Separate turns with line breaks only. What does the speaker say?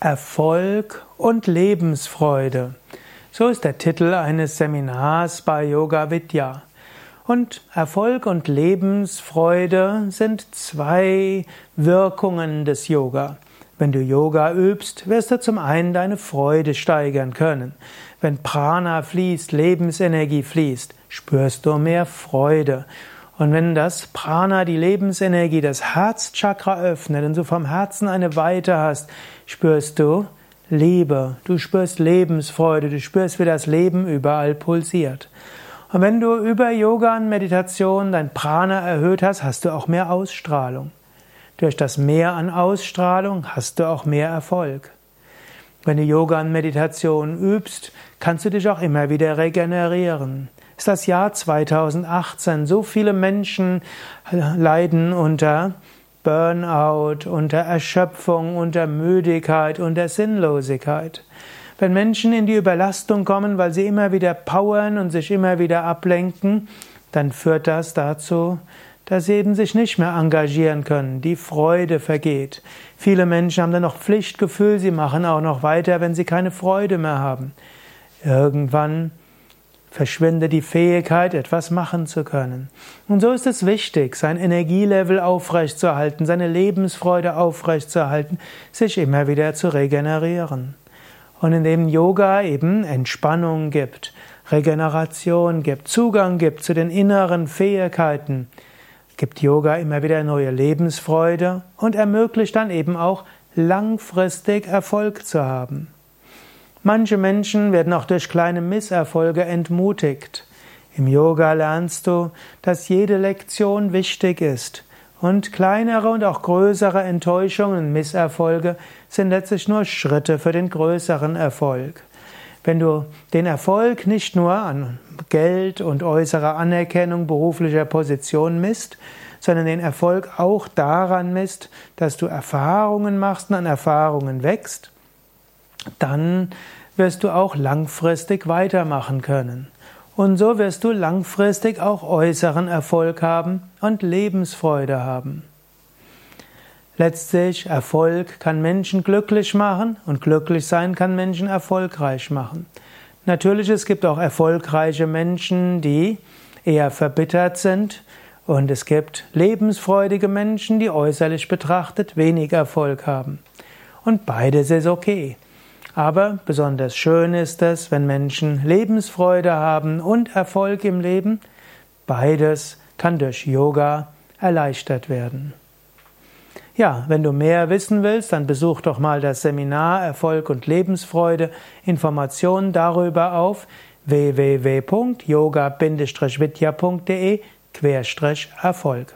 Erfolg und Lebensfreude. So ist der Titel eines Seminars bei Yoga Vidya. Und Erfolg und Lebensfreude sind zwei Wirkungen des Yoga. Wenn du Yoga übst, wirst du zum einen deine Freude steigern können. Wenn Prana fließt, Lebensenergie fließt, spürst du mehr Freude. Und wenn das Prana, die Lebensenergie, das Herzchakra öffnet und du vom Herzen eine Weite hast, spürst du Liebe, du spürst Lebensfreude, du spürst, wie das Leben überall pulsiert. Und wenn du über Yoga und Meditation dein Prana erhöht hast, hast du auch mehr Ausstrahlung. Durch das Mehr an Ausstrahlung hast du auch mehr Erfolg. Wenn du Yoga und Meditation übst, kannst du dich auch immer wieder regenerieren ist das Jahr 2018. So viele Menschen leiden unter Burnout, unter Erschöpfung, unter Müdigkeit, unter Sinnlosigkeit. Wenn Menschen in die Überlastung kommen, weil sie immer wieder powern und sich immer wieder ablenken, dann führt das dazu, dass sie eben sich nicht mehr engagieren können, die Freude vergeht. Viele Menschen haben dann noch Pflichtgefühl, sie machen auch noch weiter, wenn sie keine Freude mehr haben. Irgendwann verschwinde die Fähigkeit, etwas machen zu können. Und so ist es wichtig, sein Energielevel aufrechtzuerhalten, seine Lebensfreude aufrechtzuerhalten, sich immer wieder zu regenerieren. Und indem Yoga eben Entspannung gibt, Regeneration gibt, Zugang gibt zu den inneren Fähigkeiten, gibt Yoga immer wieder neue Lebensfreude und ermöglicht dann eben auch langfristig Erfolg zu haben. Manche Menschen werden auch durch kleine Misserfolge entmutigt. Im Yoga lernst du, dass jede Lektion wichtig ist und kleinere und auch größere Enttäuschungen, Misserfolge sind letztlich nur Schritte für den größeren Erfolg. Wenn du den Erfolg nicht nur an Geld und äußerer Anerkennung beruflicher Position misst, sondern den Erfolg auch daran misst, dass du Erfahrungen machst und an Erfahrungen wächst, dann wirst du auch langfristig weitermachen können. Und so wirst du langfristig auch äußeren Erfolg haben und Lebensfreude haben. Letztlich, Erfolg kann Menschen glücklich machen und glücklich sein kann Menschen erfolgreich machen. Natürlich, es gibt auch erfolgreiche Menschen, die eher verbittert sind und es gibt lebensfreudige Menschen, die äußerlich betrachtet wenig Erfolg haben. Und beides ist okay. Aber besonders schön ist es, wenn Menschen Lebensfreude haben und Erfolg im Leben. Beides kann durch Yoga erleichtert werden. Ja, wenn du mehr wissen willst, dann besuch doch mal das Seminar Erfolg und Lebensfreude. Informationen darüber auf www.yoga-vidya.de Erfolg.